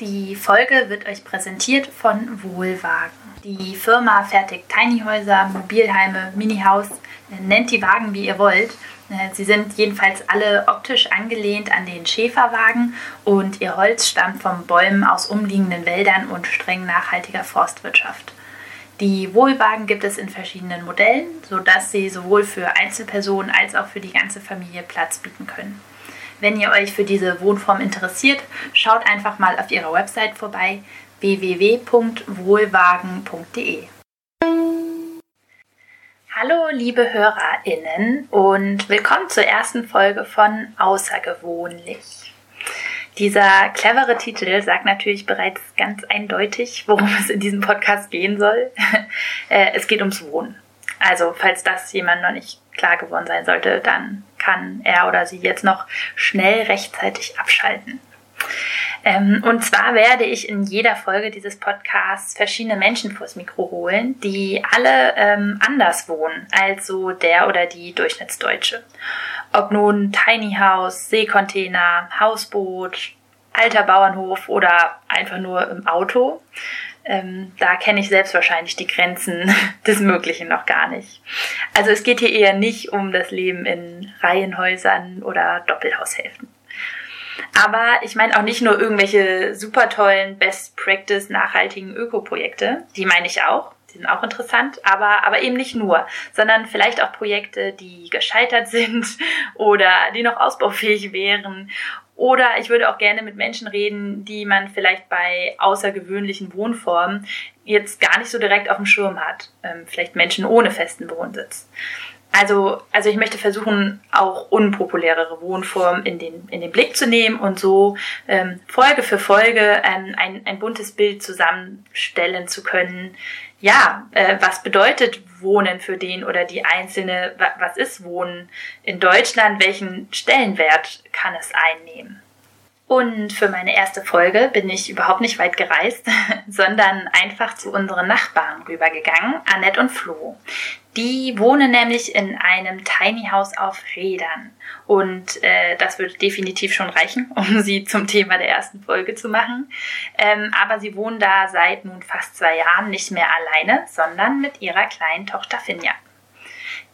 Die Folge wird euch präsentiert von Wohlwagen. Die Firma fertigt Tinyhäuser, Mobilheime, Minihaus, nennt die Wagen wie ihr wollt. Sie sind jedenfalls alle optisch angelehnt an den Schäferwagen und ihr Holz stammt von Bäumen aus umliegenden Wäldern und streng nachhaltiger Forstwirtschaft. Die Wohlwagen gibt es in verschiedenen Modellen, sodass sie sowohl für Einzelpersonen als auch für die ganze Familie Platz bieten können. Wenn ihr euch für diese Wohnform interessiert, schaut einfach mal auf ihrer Website vorbei www.wohlwagen.de. Hallo liebe Hörerinnen und willkommen zur ersten Folge von Außergewöhnlich. Dieser clevere Titel sagt natürlich bereits ganz eindeutig, worum es in diesem Podcast gehen soll. Äh, es geht ums Wohnen. Also, falls das jemand noch nicht klar geworden sein sollte, dann kann er oder sie jetzt noch schnell rechtzeitig abschalten. Ähm, und zwar werde ich in jeder Folge dieses Podcasts verschiedene Menschen vors Mikro holen, die alle ähm, anders wohnen als so der oder die Durchschnittsdeutsche. Ob nun Tiny House, Seekontainer, Hausboot, alter Bauernhof oder einfach nur im Auto. Ähm, da kenne ich selbst wahrscheinlich die Grenzen des Möglichen noch gar nicht. Also es geht hier eher nicht um das Leben in Reihenhäusern oder Doppelhaushälften. Aber ich meine auch nicht nur irgendwelche super tollen Best Practice nachhaltigen Ökoprojekte, die meine ich auch. Die sind auch interessant, aber, aber eben nicht nur, sondern vielleicht auch Projekte, die gescheitert sind oder die noch ausbaufähig wären oder ich würde auch gerne mit Menschen reden, die man vielleicht bei außergewöhnlichen Wohnformen jetzt gar nicht so direkt auf dem Schirm hat. Ähm, vielleicht Menschen ohne festen Wohnsitz. Also, also ich möchte versuchen, auch unpopulärere Wohnformen in den, in den Blick zu nehmen und so ähm, Folge für Folge ähm, ein, ein buntes Bild zusammenstellen zu können. Ja, äh, was bedeutet Wohnen für den oder die Einzelne? Was ist Wohnen in Deutschland? Welchen Stellenwert kann es einnehmen? Und für meine erste Folge bin ich überhaupt nicht weit gereist, sondern einfach zu unseren Nachbarn rübergegangen, Annette und Flo. Die wohnen nämlich in einem Tiny House auf Rädern. Und äh, das würde definitiv schon reichen, um sie zum Thema der ersten Folge zu machen. Ähm, aber sie wohnen da seit nun fast zwei Jahren nicht mehr alleine, sondern mit ihrer kleinen Tochter Finja.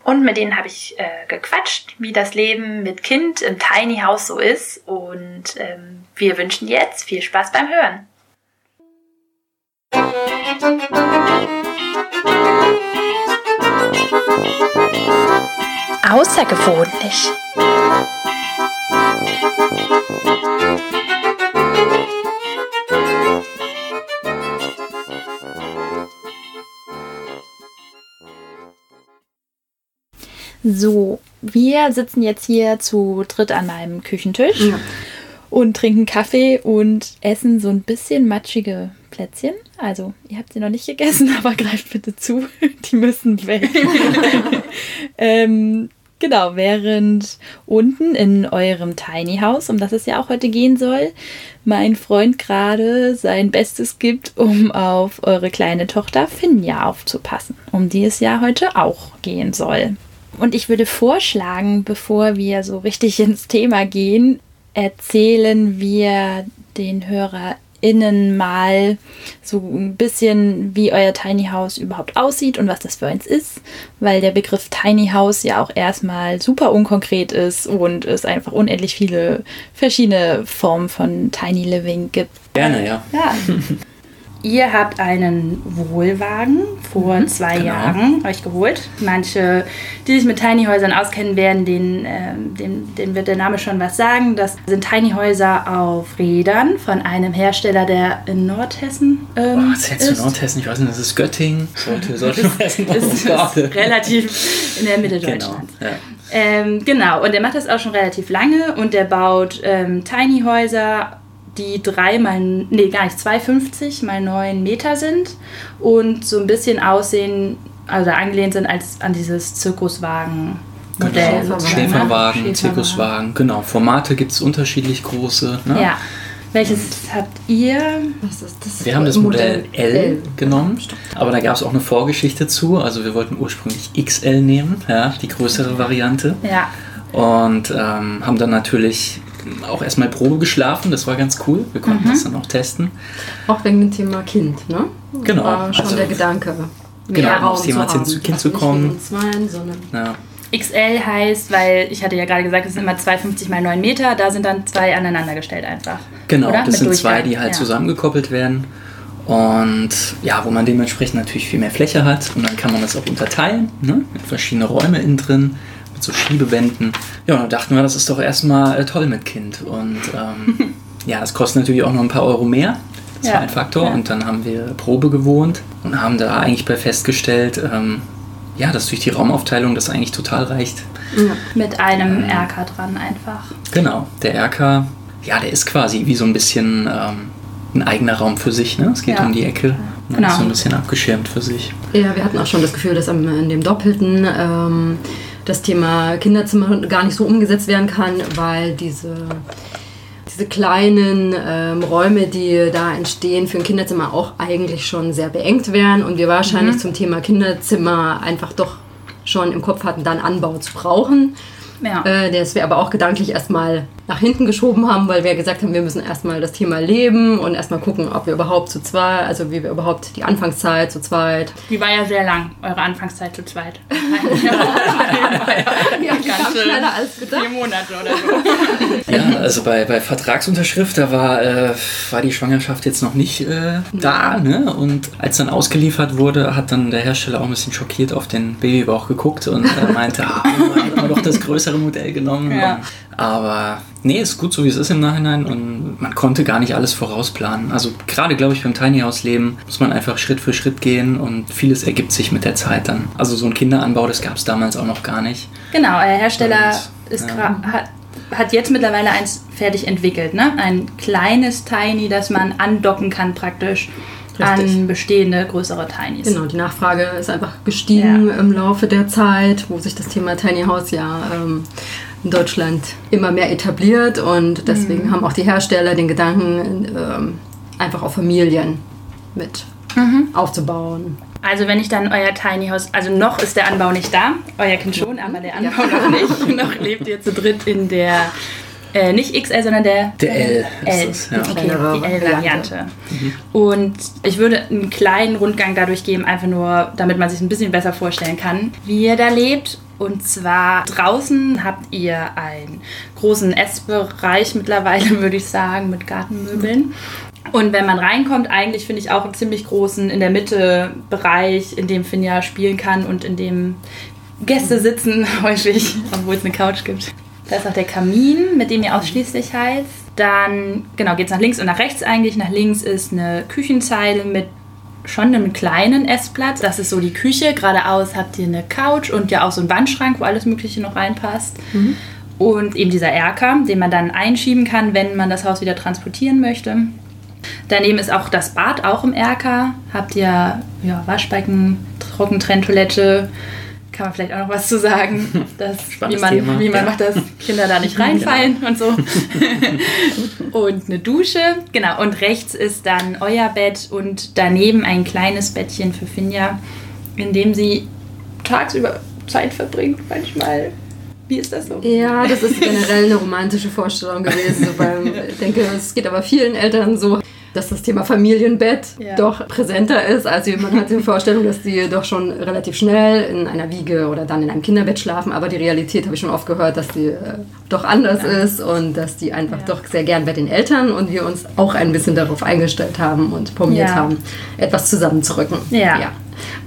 Und mit denen habe ich äh, gequatscht, wie das Leben mit Kind im Tiny House so ist. Und ähm, wir wünschen jetzt viel Spaß beim Hören. Außergewöhnlich. So, wir sitzen jetzt hier zu dritt an meinem Küchentisch ja. und trinken Kaffee und essen so ein bisschen matschige Plätzchen. Also, ihr habt sie noch nicht gegessen, aber greift bitte zu. Die müssen weg. ähm, genau, während unten in eurem Tiny House, um das es ja auch heute gehen soll, mein Freund gerade sein Bestes gibt, um auf eure kleine Tochter Finja aufzupassen, um die es ja heute auch gehen soll. Und ich würde vorschlagen, bevor wir so richtig ins Thema gehen, erzählen wir den HörerInnen mal so ein bisschen, wie euer Tiny House überhaupt aussieht und was das für eins ist, weil der Begriff Tiny House ja auch erstmal super unkonkret ist und es einfach unendlich viele verschiedene Formen von Tiny Living gibt. Gerne, ja. Ja. Ihr habt einen Wohlwagen vor mhm, zwei genau. Jahren euch geholt. Manche, die sich mit Tiny Häusern auskennen werden, denen, äh, denen, denen wird der Name schon was sagen. Das sind Tiny Häuser auf Rädern von einem Hersteller, der in Nordhessen ähm, oh, ist. du Nordhessen? Ich weiß nicht, das ist Göttingen. Sollte, sollte ist, ist, ist relativ in der Mitte genau, Deutschlands. Ja. Ähm, genau, und der macht das auch schon relativ lange und der baut ähm, Tiny Häuser die drei mal, nee, gar nicht, 2,50 mal 9 Meter sind und so ein bisschen aussehen, also angelehnt sind als an dieses Zirkuswagen. Modell genau. Schäferwagen, Schäferwagen, Zirkuswagen, genau. Formate gibt es unterschiedlich große. Ne? Ja. Welches und habt ihr? Was ist das? Wir haben das Modell, Modell L, L, genommen, aber da gab es auch eine Vorgeschichte zu. Also wir wollten ursprünglich XL nehmen, ja, die größere Variante. Ja. Und ähm, haben dann natürlich auch erstmal Probe geschlafen, das war ganz cool. Wir konnten mhm. das dann auch testen. Auch wegen dem Thema Kind, ne? Genau. War schon also, der Gedanke. Mehr genau, Raum aufs Thema zu Kind zu kommen. Sondern ja. XL heißt, weil ich hatte ja gerade gesagt, es sind immer 250 mal 9 Meter, da sind dann zwei aneinandergestellt einfach. Genau, oder? das Mit sind zwei, die halt ja. zusammengekoppelt werden. Und ja, wo man dementsprechend natürlich viel mehr Fläche hat. Und dann kann man das auch unterteilen, ne? mit verschiedenen Räumen innen drin, mit so Schiebewänden. Ja, und dann dachten wir, das ist doch erstmal äh, toll mit Kind. Und ähm, ja, das kostet natürlich auch noch ein paar Euro mehr. Das ja. war ein Faktor. Ja. Und dann haben wir Probe gewohnt und haben da eigentlich bei festgestellt, ähm, ja, dass durch die Raumaufteilung das eigentlich total reicht. Ja. Mit einem ähm, Erker dran einfach. Genau, der Erker, ja, der ist quasi wie so ein bisschen ähm, ein eigener Raum für sich. Ne? Es geht ja. um die Ecke. Man genau. ist so ein bisschen abgeschirmt für sich. Ja, wir hatten auch schon das Gefühl, dass in dem Doppelten ähm, das Thema Kinderzimmer gar nicht so umgesetzt werden kann, weil diese diese kleinen ähm, Räume, die da entstehen für ein Kinderzimmer, auch eigentlich schon sehr beengt wären und wir wahrscheinlich mhm. zum Thema Kinderzimmer einfach doch schon im Kopf hatten, dann Anbau zu brauchen. Ja. Äh, das wir aber auch gedanklich erstmal nach hinten geschoben haben, weil wir gesagt haben, wir müssen erstmal das Thema leben und erstmal gucken, ob wir überhaupt zu zweit, also wie wir überhaupt die Anfangszeit zu zweit. Die war ja sehr lang, eure Anfangszeit zu zweit. ja, ja ganz schneller als gedacht. Vier Monate oder so. ja, also bei, bei Vertragsunterschrift, da war, äh, war die Schwangerschaft jetzt noch nicht äh, da, ne? Und als dann ausgeliefert wurde, hat dann der Hersteller auch ein bisschen schockiert auf den Babybauch geguckt und äh, meinte, ah, hätten wir doch das größere Modell genommen. Ja. Aber nee, ist gut so, wie es ist im Nachhinein und man konnte gar nicht alles vorausplanen. Also gerade, glaube ich, beim Tiny House Leben muss man einfach Schritt für Schritt gehen und vieles ergibt sich mit der Zeit dann. Also so ein Kinderanbau, das gab es damals auch noch gar nicht. Genau, der Hersteller und, ist ja. hat, hat jetzt mittlerweile eins fertig entwickelt, ne? Ein kleines Tiny, das man andocken kann praktisch. Richtig. an bestehende größere Tinys. Genau, die Nachfrage ist einfach gestiegen ja. im Laufe der Zeit, wo sich das Thema Tiny House ja ähm, in Deutschland immer mehr etabliert und deswegen mhm. haben auch die Hersteller den Gedanken, ähm, einfach auf Familien mit mhm. aufzubauen. Also wenn ich dann euer Tiny House, also noch ist der Anbau nicht da, euer Kind schon, aber der Anbau ja. noch nicht. noch lebt ihr zu dritt in der äh, nicht XL, sondern der, der L. L. Das, ja. Okay, die L-Variante. Mhm. Und ich würde einen kleinen Rundgang dadurch geben, einfach nur, damit man sich ein bisschen besser vorstellen kann, wie ihr da lebt und zwar draußen habt ihr einen großen Essbereich mittlerweile, würde ich sagen, mit Gartenmöbeln. Und wenn man reinkommt, eigentlich finde ich auch einen ziemlich großen in der Mitte Bereich, in dem Finja spielen kann und in dem Gäste sitzen häufig, obwohl es eine Couch gibt. Da ist auch der Kamin, mit dem ihr ausschließlich heizt. Dann, genau, geht es nach links und nach rechts eigentlich. Nach links ist eine Küchenzeile mit schon einen kleinen Essplatz. Das ist so die Küche. Geradeaus habt ihr eine Couch und ja auch so einen Wandschrank, wo alles Mögliche noch reinpasst. Mhm. Und eben dieser Erker, den man dann einschieben kann, wenn man das Haus wieder transportieren möchte. Daneben ist auch das Bad, auch im Erker. Habt ihr ja, Waschbecken, Trockentrenntoilette, kann man vielleicht auch noch was zu sagen, dass, wie man, Thema. wie man ja. macht, dass Kinder da nicht reinfallen ja. und so. und eine Dusche, genau. Und rechts ist dann euer Bett und daneben ein kleines Bettchen für Finja, in dem sie tagsüber Zeit verbringt manchmal. Wie ist das so? Ja, das ist generell eine romantische Vorstellung gewesen. ich denke, es geht aber vielen Eltern so dass das Thema Familienbett ja. doch präsenter ist. Also man hat die Vorstellung, dass die doch schon relativ schnell in einer Wiege oder dann in einem Kinderbett schlafen, aber die Realität habe ich schon oft gehört, dass die äh, doch anders ja. ist und dass die einfach ja. doch sehr gern bei den Eltern und wir uns auch ein bisschen darauf eingestellt haben und probiert haben, etwas zusammenzurücken. ja.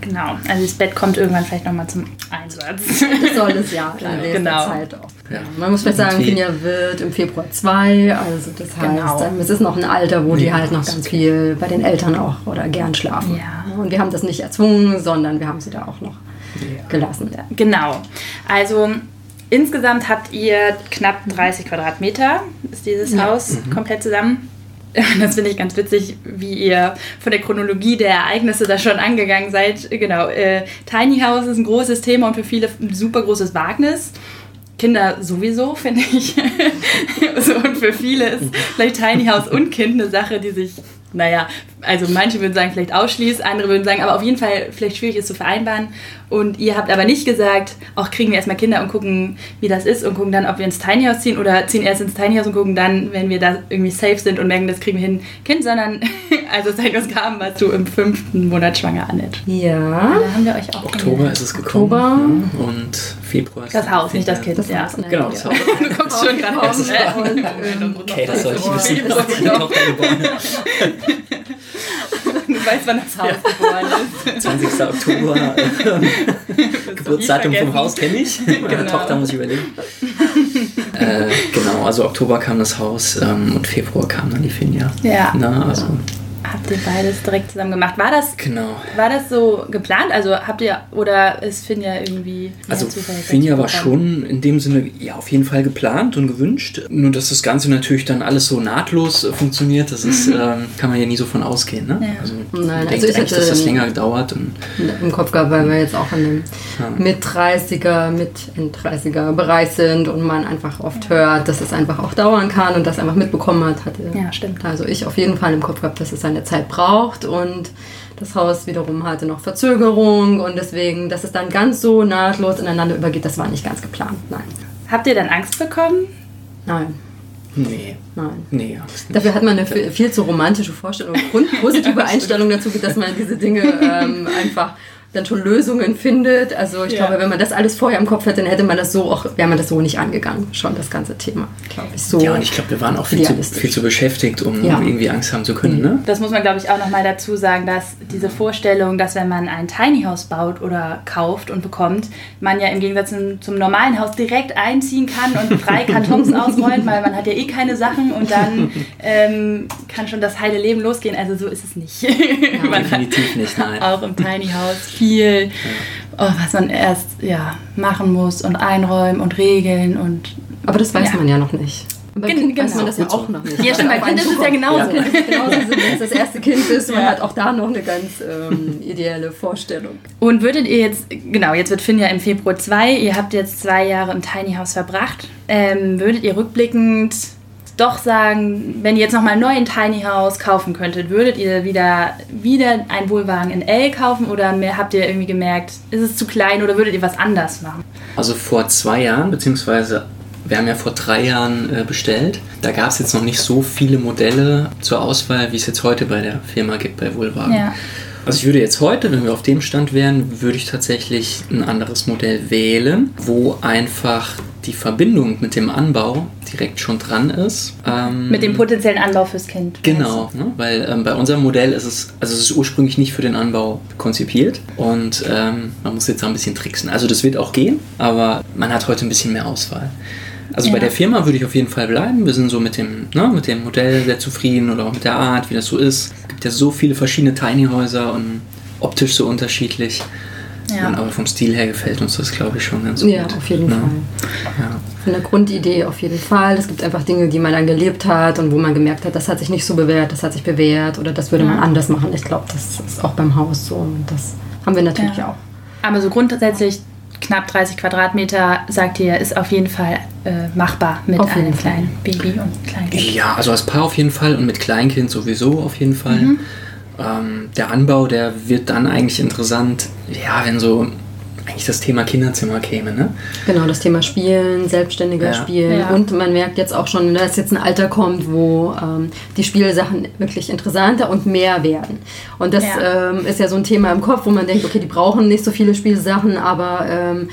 Genau, also das Bett kommt irgendwann vielleicht nochmal zum Einsatz. Soll es ja in nächster genau. Zeit auch. Ja. Man muss vielleicht sagen, Finja wird im Februar 2, also das heißt, genau. es ist noch ein Alter, wo die halt noch ganz viel bei den Eltern auch oder gern schlafen. Ja. Und wir haben das nicht erzwungen, sondern wir haben sie da auch noch ja. gelassen. Genau, also insgesamt habt ihr knapp 30 Quadratmeter, ist dieses Haus mhm. komplett zusammen. Das finde ich ganz witzig, wie ihr von der Chronologie der Ereignisse da schon angegangen seid. Genau, äh, Tiny House ist ein großes Thema und für viele ein super großes Wagnis. Kinder sowieso, finde ich. so, und für viele ist vielleicht Tiny House und Kind eine Sache, die sich naja, also manche würden sagen, vielleicht ausschließt, andere würden sagen, aber auf jeden Fall vielleicht schwierig ist zu vereinbaren. Und ihr habt aber nicht gesagt, auch kriegen wir erstmal Kinder und gucken, wie das ist und gucken dann, ob wir ins Tiny House ziehen oder ziehen erst ins Tiny House und gucken dann, wenn wir da irgendwie safe sind und merken, das kriegen wir hin, Kind, sondern also seit uns kamen, warst du im fünften Monat schwanger, Annette. Ja. Da haben wir euch auch Oktober ist es gekommen. Oktober. Ja, und Februar ist Das Haus, nicht das Kind. Das ja. Haus. Genau, das Haus. Du guckst schon gerade aus. Okay, das soll ich wissen. Das ist Du weißt, wann das Haus geboren ist. 20. Oktober. Geburtsdatum vom Haus kenne ich. Meine Genau. Tochter muss ich überlegen. äh, genau, also Oktober kam das Haus ähm, und Februar kam dann die Finja. Ja. Na, also, Habt ihr beides direkt zusammen gemacht? War das, genau. war das so geplant? Also habt ihr, oder ist Finja irgendwie... Also Finja war schon in dem Sinne ja auf jeden Fall geplant und gewünscht. Nur dass das Ganze natürlich dann alles so nahtlos funktioniert, das ist, ähm, kann man ja nie so von ausgehen. Ne? Ja. Also Nein, also ich eigentlich, hätte- dass das länger dauert. Und, im Kopf gehabt, weil wir jetzt auch in dem Ja. mit 30er, mit in 30er Bereich sind und man einfach oft hört, dass es einfach auch dauern kann und das einfach mitbekommen hat, hatte Ja, stimmt. also ich auf jeden Fall im Kopf gehabt, dass es seine Zeit braucht und das Haus wiederum hatte noch Verzögerung und deswegen, dass es dann ganz so nahtlos ineinander übergeht, das war nicht ganz geplant. Nein, Habt ihr dann Angst bekommen? nein, nee, nein. nee, Angst nicht. Dafür hat man eine viel, viel zu romantische Vorstellung und positive Einstellung dazu, dass man diese Dinge ähm, einfach dann schon Lösungen findet. Also ich Ja. glaube, wenn man das alles vorher im Kopf hätte, dann hätte man das so auch, wäre man das so nicht angegangen, schon das ganze Thema, glaube ich. So. Ja, und ich glaube, wir waren auch viel zu, viel zu beschäftigt, um Ja. irgendwie Angst haben zu können. Ne? Das muss man, glaube ich, auch nochmal dazu sagen, dass diese Vorstellung, dass wenn man ein Tiny House baut oder kauft und bekommt, man ja im Gegensatz zum, zum normalen Haus direkt einziehen kann und drei Kartons ausräumt, weil man hat ja eh keine Sachen und dann ähm, kann schon das heile Leben losgehen. Also so ist es nicht. hat Definitiv nicht, nein. auch im Tiny House viel, oh, was man erst ja, machen muss und einräumen und regeln und Aber das weiß Ja. man ja noch nicht. Beim Gen- Kind weiß genau. man das ja auch noch nicht. Ja, stimmt, bei Auf Kind ist es ja genauso. Ja, Kind ist es genauso, wenn es das erste Kind ist. Man Ja. hat auch da noch eine ganz ähm, ideelle Vorstellung. Und würdet ihr jetzt, genau, jetzt wird Finn ja im Februar zwei, ihr habt jetzt zwei Jahre im Tiny House verbracht, ähm, würdet ihr rückblickend doch sagen, wenn ihr jetzt nochmal neu ein Tiny House kaufen könntet, würdet ihr wieder, wieder einen Wohlwagen in L kaufen oder mehr, habt ihr irgendwie gemerkt, ist es zu klein oder würdet ihr was anders machen? Also vor zwei Jahren, beziehungsweise wir haben ja vor drei Jahren äh, bestellt. Da gab es jetzt noch nicht so viele Modelle zur Auswahl, wie es jetzt heute bei der Firma gibt, bei Wohlwagen. Ja. Also ich würde jetzt heute, wenn wir auf dem Stand wären, würde ich tatsächlich ein anderes Modell wählen, wo einfach die Verbindung mit dem Anbau direkt schon dran ist. Ähm, Mit dem potenziellen Anbau fürs Kind. Genau, ne? weil ähm, bei unserem Modell ist es, also es ist ursprünglich nicht für den Anbau konzipiert und ähm, man muss jetzt da ein bisschen tricksen. Also das wird auch gehen, aber man hat heute ein bisschen mehr Auswahl. Also bei Ja. der Firma würde ich auf jeden Fall bleiben. Wir sind so mit dem, ne, mit dem Modell sehr zufrieden oder auch mit der Art, wie das so ist. Es gibt ja so viele verschiedene Tiny Häuser und optisch so unterschiedlich. Ja. Und aber vom Stil her gefällt uns das, glaube ich, schon ganz Ja, gut. auf jeden ne? Fall. Ja. Von der Grundidee auf jeden Fall. Es gibt einfach Dinge, die man dann gelebt hat und wo man gemerkt hat, das hat sich nicht so bewährt, das hat sich bewährt oder das würde man Ja. anders machen. Ich glaube, das ist auch beim Haus so und das haben wir natürlich Ja. auch. Aber so grundsätzlich knapp 30 Quadratmeter, sagt ihr, ist auf jeden Fall äh, machbar mit einem Fall. kleinen Baby und Kleinkind. Ja, also als Paar auf jeden Fall und mit Kleinkind sowieso auf jeden Fall. Mhm. Ähm, der Anbau, der wird dann eigentlich interessant, ja, wenn so eigentlich das Thema Kinderzimmer käme, ne? Genau, das Thema Spielen, selbstständiger Ja. Spielen. Ja. Und man merkt jetzt auch schon, dass jetzt ein Alter kommt, wo ähm, die Spielsachen wirklich interessanter und mehr werden. Und das Ja. Ähm, ist ja so ein Thema im Kopf, wo man denkt, okay, die brauchen nicht so viele Spielsachen, aber ähm,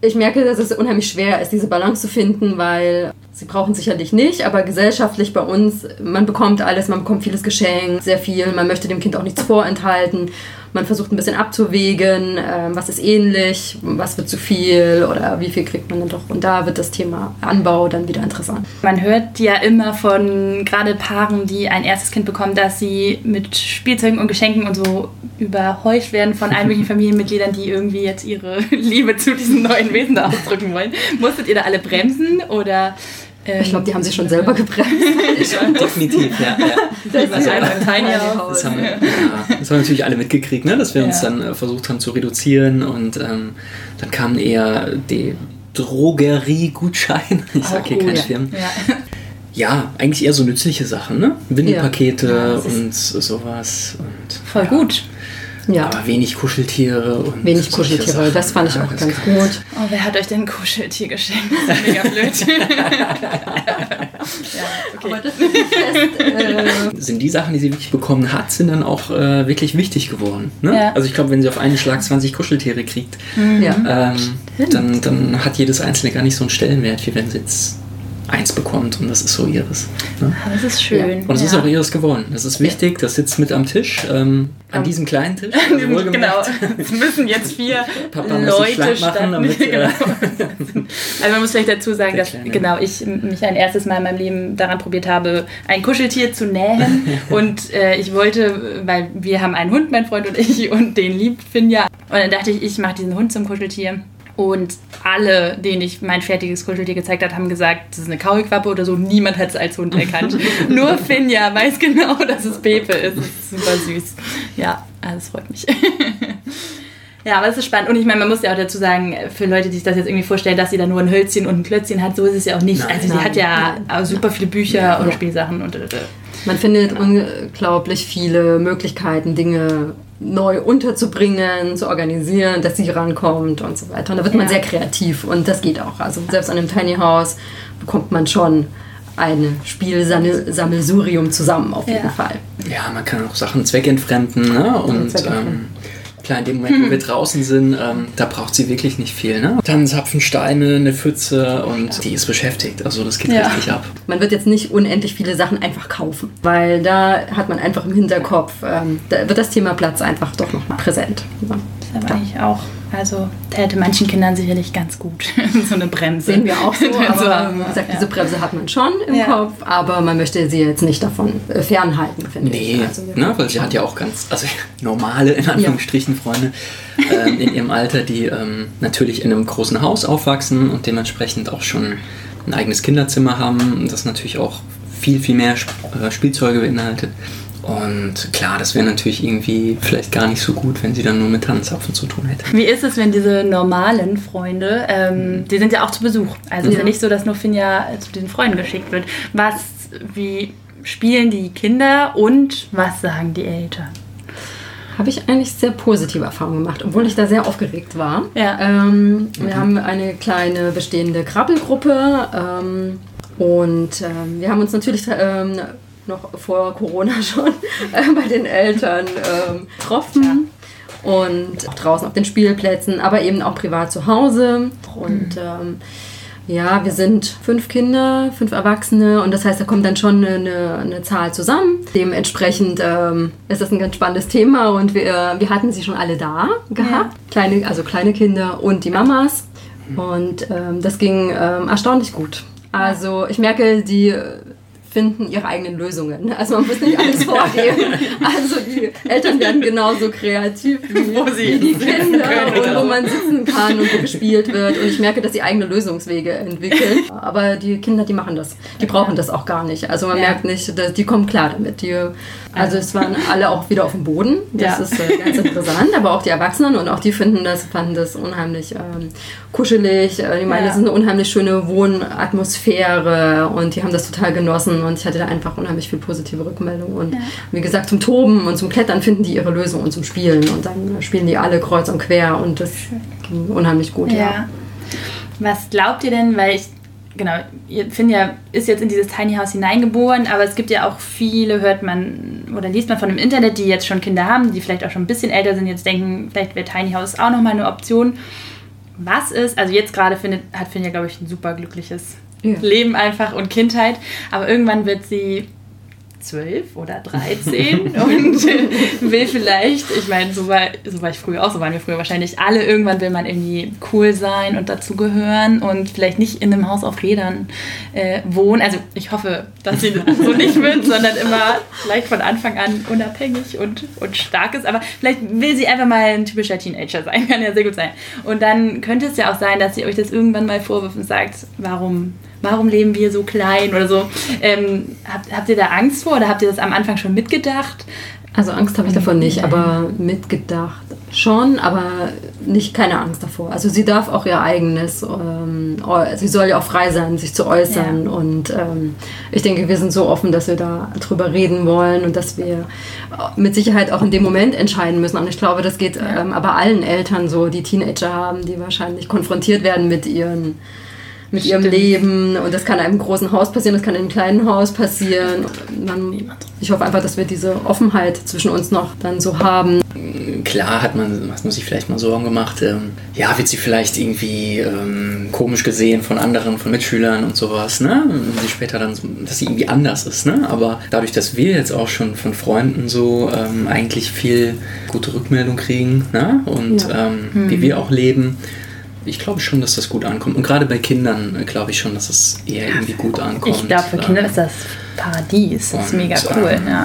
ich merke, dass es unheimlich schwer ist, diese Balance zu finden, weil sie brauchen sicherlich nicht, aber gesellschaftlich bei uns, man bekommt alles, man bekommt vieles geschenkt, sehr viel, man möchte dem Kind auch nichts vorenthalten. Man versucht ein bisschen abzuwägen, ähm, was ist ähnlich, was wird zu viel oder wie viel kriegt man dann doch. Und da wird das Thema Anbau dann wieder interessant. Man hört ja immer von gerade Paaren, die ein erstes Kind bekommen, dass sie mit Spielzeugen und Geschenken und so überhäuft werden von allen möglichen Familienmitgliedern, die irgendwie jetzt ihre Liebe zu diesem neuen Wesen da ausdrücken wollen. Musstet ihr da alle bremsen oder? Ähm, Ich glaube, die haben sich schon selber gebremst. Definitiv, ja. ja. was ja. Das haben, wir, ja, das haben wir natürlich alle mitgekriegt, ne? dass wir uns Ja. dann äh, versucht haben zu reduzieren und ähm, dann kamen eher die Drogeriegutscheine, ich sage hier Oh, keine ja. Firmen, Ja. Ja, eigentlich eher so nützliche Sachen, ne? Windelpakete das und sowas. Und, Voll gut. Ja, Aber wenig Kuscheltiere und. wenig Kuscheltiere, Sachen. das fand ich Ja, auch ganz gut. Oh, wer hat euch denn ein Kuscheltier geschenkt? Das ist mega blöd. ja, okay. Aber das ist fest, äh, Sind die Sachen, die sie wirklich bekommen hat, sind dann auch äh, wirklich wichtig geworden. Ne? Ja. Also ich glaube, wenn sie auf einen Schlag 20 Kuscheltiere kriegt, ja. ähm, dann, dann hat jedes einzelne gar nicht so einen Stellenwert, wie wenn sie jetzt eins bekommt und das ist so ihres. Ne? Aber das ist schön. Und es ist ja. auch ihres geworden. Das ist wichtig, das sitzt mit am Tisch, ähm, an Am- diesem kleinen Tisch. Also Genau, es müssen jetzt vier Leute standen. damit, äh, genau. Also man muss vielleicht dazu sagen, dass Kleine. genau ich mich ein erstes Mal in meinem Leben daran probiert habe, ein Kuscheltier zu nähen. und äh, ich wollte, weil wir haben einen Hund, mein Freund und ich, und den liebt Finja. Und dann dachte ich, ich mache diesen Hund zum Kuscheltier. Und alle, denen ich mein fertiges Kuscheltier gezeigt habe, haben gesagt, das ist eine Kaulquappe oder so. Niemand hat es als Hund erkannt. Nur Finja weiß genau, dass es Pepe ist. Das ist super süß. Ja, also es freut mich. Ja, aber es ist spannend. Und ich meine, man muss ja auch dazu sagen, für Leute, die sich das jetzt irgendwie vorstellen, dass sie da nur ein Hölzchen und ein Klötzchen hat, so ist es ja auch nicht. Nein. also sie Nein, hat ja nein. super viele Bücher und Spielsachen und Man findet unglaublich viele Möglichkeiten, Dinge neu unterzubringen, zu organisieren, dass sie rankommt und so weiter. Und da wird man Ja. sehr kreativ und das geht auch. Also selbst an einem Tiny House bekommt man schon ein Spielsammelsurium zusammen auf jeden Ja. Fall. Ja, man kann auch Sachen zweckentfremden, ne? Und zweckentfremden. ähm, klar, in dem Moment, wo wir draußen sind, ähm, da braucht sie wirklich nicht viel, ne? Dann zapfen Steine, eine Pfütze und die ist beschäftigt. Also das geht Ja. richtig ab. Man wird jetzt nicht unendlich viele Sachen einfach kaufen, weil da hat man einfach im Hinterkopf, ähm, da wird das Thema Platz einfach doch nochmal präsent. Ja. Aber eigentlich auch, also täte manchen Kindern sicherlich ganz gut. so eine Bremse. Sehen wir auch so, So, aber wie gesagt, ja. diese Bremse hat man schon im Ja. Kopf, aber man möchte sie jetzt nicht davon äh, fernhalten, finde Nee, ich. Also, ne? weil sie hat ja auch ganz, also normale, in Anführungsstrichen, Freunde ähm, in ihrem Alter, die ähm, natürlich in einem großen Haus aufwachsen und dementsprechend auch schon ein eigenes Kinderzimmer haben, das natürlich auch viel, viel mehr Sp äh, Spielzeuge beinhaltet. Und klar, das wäre natürlich irgendwie vielleicht gar nicht so gut, wenn sie dann nur mit Tannenzapfen zu tun hätte. Wie ist es, wenn diese normalen Freunde, ähm, die sind ja auch zu Besuch. Also es ist ja Ja. nicht so, dass nur Finja zu den Freunden geschickt wird. Was, wie spielen die Kinder und was sagen die Eltern? Habe ich eigentlich sehr positive Erfahrungen gemacht, obwohl ich da sehr aufgeregt war. Ja. Ähm, Wir haben eine kleine bestehende Krabbelgruppe ähm, und ähm, wir haben uns natürlich ähm, noch vor Corona schon äh, bei den Eltern ähm, getroffen. Und auch draußen auf den Spielplätzen, aber eben auch privat zu Hause. Und ähm, ja, wir sind fünf Kinder, fünf Erwachsene und das heißt, da kommt dann schon eine, eine Zahl zusammen. Dementsprechend ähm, ist das ein ganz spannendes Thema und wir, wir hatten sie schon alle da gehabt. Kleine, also kleine Kinder und die Mamas. Und ähm, das ging ähm, erstaunlich gut. Also ich merke, die finden ihre eigenen Lösungen. Also man muss nicht alles vorgeben. Also die Eltern werden genauso kreativ wie, wie die Kinder und genau. wo man sitzen kann und wo gespielt wird. Und ich merke, dass sie eigene Lösungswege entwickeln. Aber die Kinder, die machen das. Die brauchen das auch gar nicht. Also man Ja. merkt nicht, dass, die kommen klar damit. Die, also es waren alle auch wieder auf dem Boden. Das Ja. ist äh, ganz interessant. Aber auch die Erwachsenen und auch die finden das, fanden das unheimlich ähm, kuschelig. Äh, Die meinen, Ja. das ist eine unheimlich schöne Wohnatmosphäre und die haben das total genossen und ich hatte da einfach unheimlich viel positive Rückmeldung. Und wie gesagt, zum Toben und zum Klettern finden die ihre Lösung und zum Spielen und dann spielen die alle kreuz und quer und das ging unheimlich gut. Ja. Was glaubt ihr denn, weil ich, genau, ihr Finja ist jetzt in dieses Tiny House hineingeboren, aber es gibt ja auch viele, hört man oder liest man von dem Internet, die jetzt schon Kinder haben, die vielleicht auch schon ein bisschen älter sind, jetzt denken, vielleicht wäre Tiny House auch nochmal eine Option. Was ist, also jetzt gerade findet, hat Finja, glaube ich, ein super glückliches Ja. Leben einfach und Kindheit, aber irgendwann wird sie zwölf oder 13 und will vielleicht, ich meine, so war, so war ich früher auch, so waren wir früher wahrscheinlich alle, irgendwann will man irgendwie cool sein und dazugehören und vielleicht nicht in einem Haus auf Rädern äh, wohnen. Also ich hoffe, dass sie so nicht wird, sondern immer vielleicht von Anfang an unabhängig und, und stark ist. Aber vielleicht will sie einfach mal ein typischer Teenager sein, kann ja sehr gut sein. Und dann könnte es ja auch sein, dass sie euch das irgendwann mal vorwirft und sagt, warum warum leben wir so klein oder so. Ähm, habt, habt ihr da Angst vor oder habt ihr das am Anfang schon mitgedacht? Also Angst habe ich davon nicht, aber mitgedacht schon, aber nicht keine Angst davor. Also sie darf auch ihr eigenes, ähm, sie soll ja auch frei sein, sich zu äußern. Ja. Und ähm, ich denke, wir sind so offen, dass wir da drüber reden wollen und dass wir mit Sicherheit auch in dem Moment entscheiden müssen. Und ich glaube, das geht ähm, aber allen Eltern so, die Teenager haben, die wahrscheinlich konfrontiert werden mit ihren mit Stimmt. ihrem Leben. Und das kann in einem großen Haus passieren, das kann in einem kleinen Haus passieren. Man, ich hoffe einfach, dass wir diese Offenheit zwischen uns noch dann so haben. Klar hat man, hat man sich vielleicht mal Sorgen gemacht. Ähm, ja, wird sie vielleicht irgendwie ähm, komisch gesehen von anderen, von Mitschülern und sowas, ne? Und sie später dann, so, dass sie irgendwie anders ist, ne? Aber dadurch, dass wir jetzt auch schon von Freunden so ähm, eigentlich viel gute Rückmeldung kriegen, ne? Und ja. mhm. wie wir auch leben, ich glaube schon, dass das gut ankommt. Und gerade bei Kindern äh, glaube ich schon, dass es eher irgendwie gut ankommt. Ich glaube, für Kinder ist das Paradies. Das ist mega cool. Ähm, ja.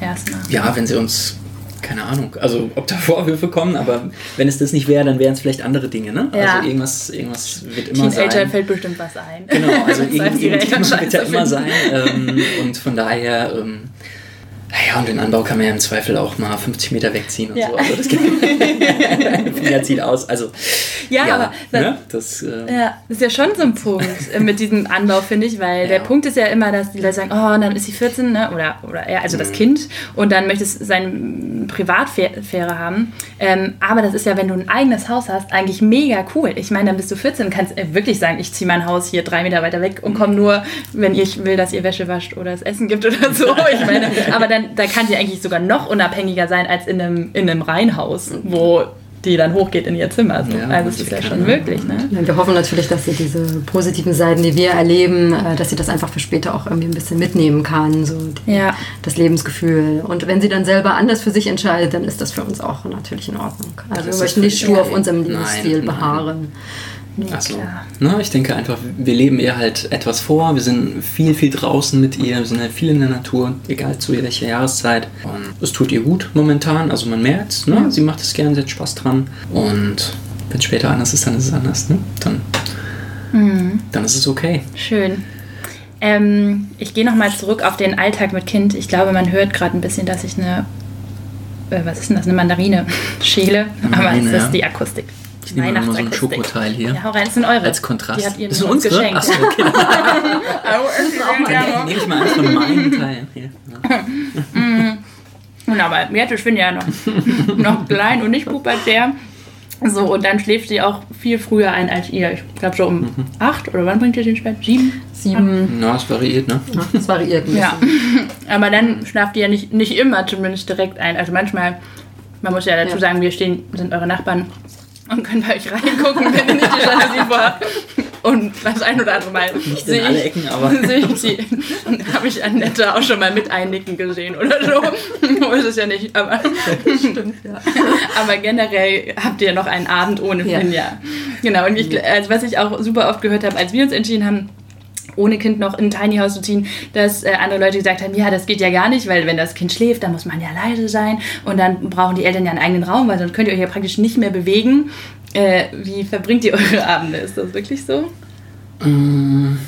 Erstmal. ja, wenn sie uns keine Ahnung, also ob da Vorwürfe kommen, aber wenn es das nicht wäre, dann wären es vielleicht andere Dinge, ne? Ja. Also irgendwas, irgendwas wird immer Teenager sein. fällt bestimmt was ein. Genau, also irgendwas wird ja immer sein. Ähm, und von daher, ähm, naja, und den Anbau kann man ja im Zweifel auch mal 50 Meter wegziehen und ja. so. Also das Finger zieht aus. Also, ja, ja aber ne? das, äh, ja, das ist ja schon so ein Punkt äh, mit diesem Anbau, finde ich, weil ja. der Punkt ist ja immer, dass die Leute sagen, oh, dann ist sie 14, ne? oder, oder ja, also mhm. das Kind, und dann möchte es seine Privatsphäre haben. Ähm, aber das ist ja, wenn du ein eigenes Haus hast, eigentlich mega cool. Ich meine, dann bist du 14 und kannst äh, wirklich sagen, ich ziehe mein Haus hier drei Meter weiter weg und komme nur, wenn ich will, dass ihr Wäsche wascht oder es Essen gibt oder so. Ich meine, aber dann da kann sie eigentlich sogar noch unabhängiger sein als in einem, in einem Reihenhaus, wo die dann hochgeht in ihr Zimmer. So. Ja, also es ist ja schon möglich. Ne? wir hoffen natürlich, dass sie diese positiven Seiten, die wir erleben, äh, dass sie das einfach für später auch irgendwie ein bisschen mitnehmen kann, so die, ja. das Lebensgefühl. Und wenn sie dann selber anders für sich entscheidet, dann ist das für uns auch natürlich in Ordnung. Also wir möchten nicht stur auf unserem Lebensstil beharren. Nein. Also, ne, ich denke einfach, wir leben ihr halt etwas vor. Wir sind viel, viel draußen mit ihr. Wir sind halt viel in der Natur, egal zu welcher Jahreszeit. Und es tut ihr gut momentan. Also man merkt, ne, sie macht es gerne, sie hat Spaß dran. Und wenn es später anders ist, dann ist es anders. Ne? Dann, mhm. dann ist es okay. Schön. Ähm, ich gehe nochmal zurück auf den Alltag mit Kind. Ich glaube, man hört gerade ein bisschen, dass ich eine, äh, was ist denn das, eine Mandarine schäle. Aber es ist die Akustik. Ich nehme mal so ein Schokoteil hier. Ja, hau rein, das sind eure. Als Kontrast. Die habt ihr das sind unsere? Geschenkt. Achso, okay. Dann nehme ich mal eins von meinen Teilen hier. Ja. aber Merte, ich bin ja noch, noch klein und nicht pubertär. So, und dann schläft sie auch viel früher ein als ihr. Ich glaube schon um mhm. acht oder wann bringt ihr den Bett? Sieben? Sieben. Na, es variiert, ne? Es variiert ein Ja. Aber dann schlaft ihr ja nicht, nicht immer zumindest direkt ein. Also manchmal, man muss ja dazu sagen, wir stehen, sind eure Nachbarn und können bei euch reingucken, wenn ihr nicht die Jalousie vorhabt. Und das ein oder andere Mal nicht in alle Ecken, aber sehe ich sie. Und habe ich Annette auch schon mal mit einnicken gesehen oder so. so ist es ja nicht. Aber, Stimmt, ja. aber generell habt ihr noch einen Abend ohne Finja. Ja. Genau. Und ich, also was ich auch super oft gehört habe, als wir uns entschieden haben, ohne Kind noch in ein Tiny House zu ziehen, dass äh, andere Leute gesagt haben, ja, das geht ja gar nicht, weil wenn das Kind schläft, dann muss man ja leise sein und dann brauchen die Eltern ja einen eigenen Raum, weil sonst könnt ihr euch ja praktisch nicht mehr bewegen. Äh, wie verbringt ihr eure Abende? Ist das wirklich so? Mm,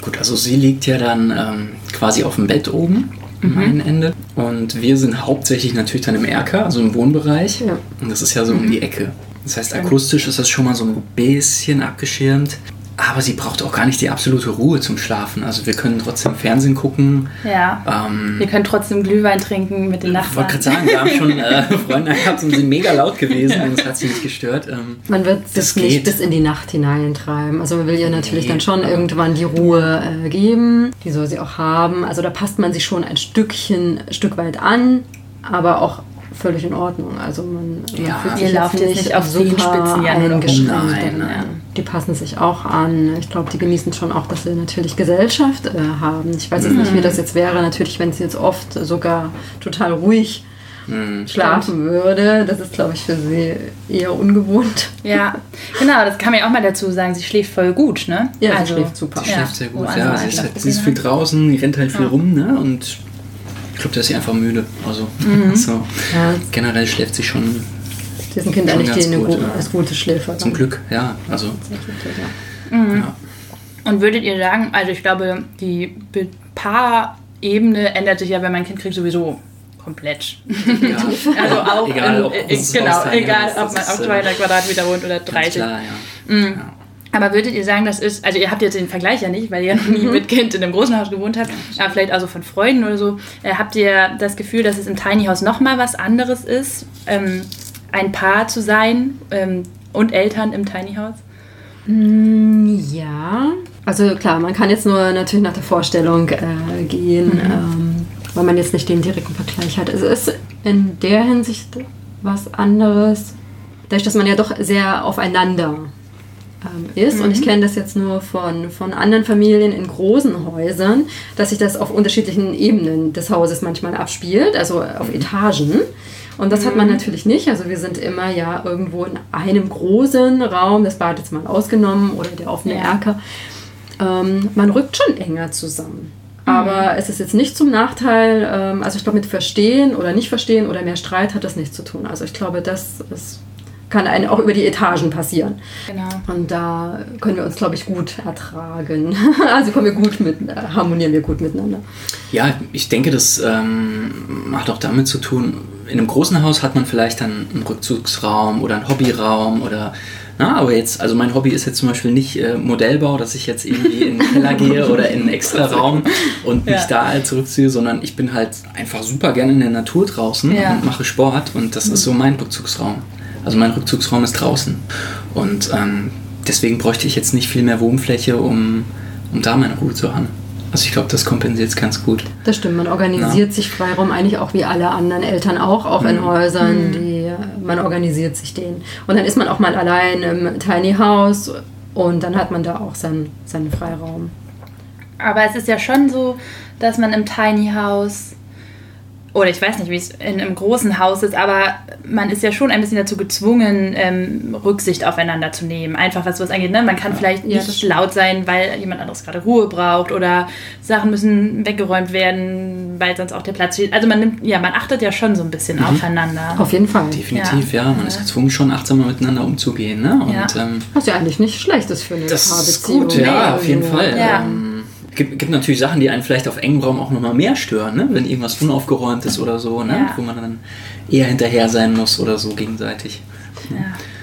gut, also sie liegt ja dann ähm, quasi auf dem Bett oben am einen Ende. Und wir sind hauptsächlich natürlich dann im Erker, also im Wohnbereich. Ja. Und das ist ja so mhm. um die Ecke. Das heißt, akustisch ist das schon mal so ein bisschen abgeschirmt. Aber sie braucht auch gar nicht die absolute Ruhe zum Schlafen. Also wir können trotzdem Fernsehen gucken. Ja. Ähm, wir können trotzdem Glühwein trinken mit den Nachbarn. Ich wollte gerade sagen, wir haben schon äh, Freunde gehabt und sind mega laut gewesen und es hat sie nicht gestört. Ähm, man wird das nicht bis in die Nacht hineintreiben. Also man will ihr natürlich nee, dann schon irgendwann die Ruhe äh, geben. Die soll sie auch haben. Also da passt man sich schon ein Stückchen, ein Stück weit an, aber auch völlig in Ordnung. Also man, man ja, fühlt sich ihr lauft jetzt nicht auf super eingeschränkt. Nein, nein. Die passen sich auch an. Ich glaube, die genießen schon auch, dass sie natürlich Gesellschaft äh, haben. Ich weiß jetzt mhm. nicht, wie das jetzt wäre. Natürlich, wenn sie jetzt oft sogar total ruhig mhm. schlafen würde. Das ist, glaube ich, für sie eher ungewohnt. Ja, genau, das kann man ja auch mal dazu sagen. Sie schläft voll gut, ne? Ja, also, sie schläft super. Sie schläft sehr gut, ja. Sie ist, halt, sie ist viel draußen, rennt halt viel ja. rum, ne? Und ich glaube, der ist einfach müde. Also mhm. so. Ja. generell schläft sie schon. Diesen Kind eigentlich die gut, eine, ja. als gute Schläfer. Zum Glück, ja. Also. Mhm. ja. Und würdet ihr sagen, also ich glaube, die Be- Paarebene ändert sich ja, wenn man ein Kind kriegt, sowieso komplett. Ja. Also auch Egal, in, ob genau, egal, ob man auf äh, 200 Quadratmeter wohnt oder Ganz 30. klar, ja. Mhm. Aber würdet ihr sagen, das ist, also ihr habt jetzt den Vergleich ja nicht, weil ihr ja noch Mhm. nie mit Kind in einem großen Haus gewohnt habt, aber vielleicht auch so von Freunden oder so. Äh, habt ihr das Gefühl, dass es im Tiny House nochmal was anderes ist, ähm, ein Paar zu sein ähm, und Eltern im Tiny House? Mm, Ja, also klar, man kann jetzt nur natürlich nach der Vorstellung äh, gehen, ähm, weil man jetzt nicht den direkten Vergleich hat. Es ist in der Hinsicht was anderes, dadurch, dass man ja doch sehr aufeinander ähm, ist. Und ich kenne das jetzt nur von, von anderen Familien in großen Häusern, dass sich das auf unterschiedlichen Ebenen des Hauses manchmal abspielt, also auf Etagen. Und das hat man natürlich nicht. Also wir sind immer ja irgendwo in einem großen Raum, das Bad jetzt mal ausgenommen oder der offene. Erker. Ähm, man rückt schon enger zusammen. Aber es ist jetzt nicht zum Nachteil, ähm, also ich glaube mit Verstehen oder nicht Verstehen oder mehr Streit hat das nichts zu tun. Also ich glaube, das ist, kann einem auch über die Etagen passieren. Genau. Und da können wir uns, glaube ich, gut ertragen. Also kommen wir gut mit, äh, harmonieren wir gut miteinander. Ja, ich denke, das ähm, hat auch damit zu tun, in einem großen Haus hat man vielleicht dann einen Rückzugsraum oder einen Hobbyraum oder na, aber jetzt, also mein Hobby ist jetzt zum Beispiel nicht äh, Modellbau, dass ich jetzt irgendwie in den Keller gehe oder in einen extra Raum und mich Ja. da halt zurückziehe, sondern ich bin halt einfach super gerne in der Natur draußen Ja. und mache Sport und das ist so mein Rückzugsraum. Also mein Rückzugsraum ist draußen. Und ähm, deswegen bräuchte ich jetzt nicht viel mehr Wohnfläche, um, um da meine Ruhe zu haben. Also ich glaube, das kompensiert es ganz gut. Das stimmt, man organisiert sich Freiraum eigentlich auch wie alle anderen Eltern auch, auch in Häusern, die man organisiert sich den. Und dann ist man auch mal allein im Tiny House und dann hat man da auch seinen, seinen Freiraum. Aber es ist ja schon so, dass man im Tiny House, oder ich weiß nicht, wie es in einem großen Haus ist, aber man ist ja schon ein bisschen dazu gezwungen, ähm, Rücksicht aufeinander zu nehmen. Einfach was was angeht. Ne? Man kann vielleicht Ja, das nicht stimmt. laut sein, weil jemand anderes gerade Ruhe braucht oder Sachen müssen weggeräumt werden, weil sonst auch der Platz steht. Also man nimmt, ja, man achtet ja schon so ein bisschen aufeinander. Auf jeden Fall. Definitiv, ja. Ja. Man ist gezwungen, schon achtsamer miteinander umzugehen. Ne? Und Ja. ähm, Was ja eigentlich nicht schlecht ist für eine das ist Paarbeziehung. gut, ja, auf jeden. Fall. Ja. Ähm, gibt, gibt natürlich Sachen, die einen vielleicht auf engem Raum auch nochmal mehr stören, ne? wenn irgendwas unaufgeräumt ist oder so, ne? Ja. wo man dann eher hinterher sein muss oder so gegenseitig. Ja,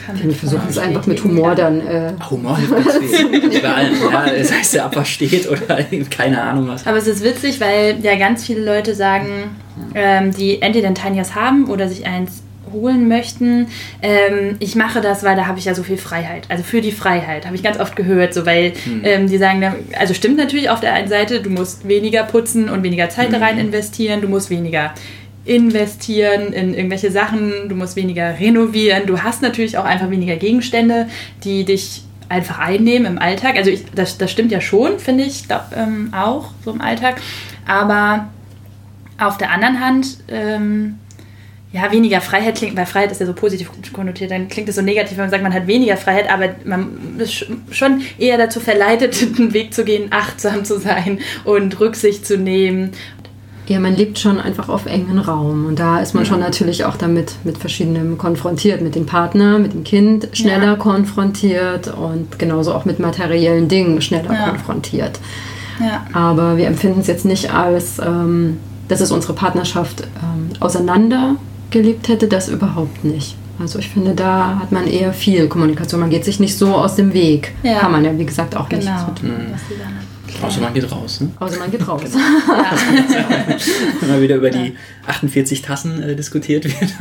kann Wir versuchen es einfach mit Humor dann. Äh, Humor hilft ganz viel. Bei allem, ja, sei es der Abwasch steht oder keine Ahnung was. Aber es ist witzig, weil ja ganz viele Leute sagen, ähm, die entweder ein Tiny House haben oder sich eins holen möchten, ähm, ich mache das, weil da habe ich ja so viel Freiheit. Also für die Freiheit, habe ich ganz oft gehört, so weil ähm, die sagen, dann- also stimmt natürlich auf der einen Seite, du musst weniger putzen und weniger Zeit da rein investieren, du musst weniger investieren in irgendwelche Sachen, du musst weniger renovieren, du hast natürlich auch einfach weniger Gegenstände, die dich einfach einnehmen im Alltag. Also ich, das, das stimmt ja schon, finde ich, glaub, ähm, auch so im Alltag. Aber auf der anderen Hand, ähm, ja, weniger Freiheit klingt, weil Freiheit ist ja so positiv konnotiert, dann klingt es so negativ, wenn man sagt, man hat weniger Freiheit, aber man ist sch- schon eher dazu verleitet, einen Weg zu gehen, achtsam zu sein und Rücksicht zu nehmen. Ja, man lebt schon einfach auf engen Raum. Und da ist man schon natürlich auch damit mit verschiedenem konfrontiert. Mit dem Partner, mit dem Kind schneller Ja. konfrontiert und genauso auch mit materiellen Dingen schneller Ja. konfrontiert. Ja. Aber wir empfinden es jetzt nicht als, ähm, dass es unsere Partnerschaft ähm, auseinandergelebt hätte, das überhaupt nicht. Also ich finde, da hat man eher viel Kommunikation. Man geht sich nicht so aus dem Weg. Ja. Kann man ja, wie gesagt, auch nicht. Genau. Tun. Was die dann- Außer man geht raus. Ne? Außer man geht raus. Immer wieder über die 48 Tassen äh, diskutiert wird.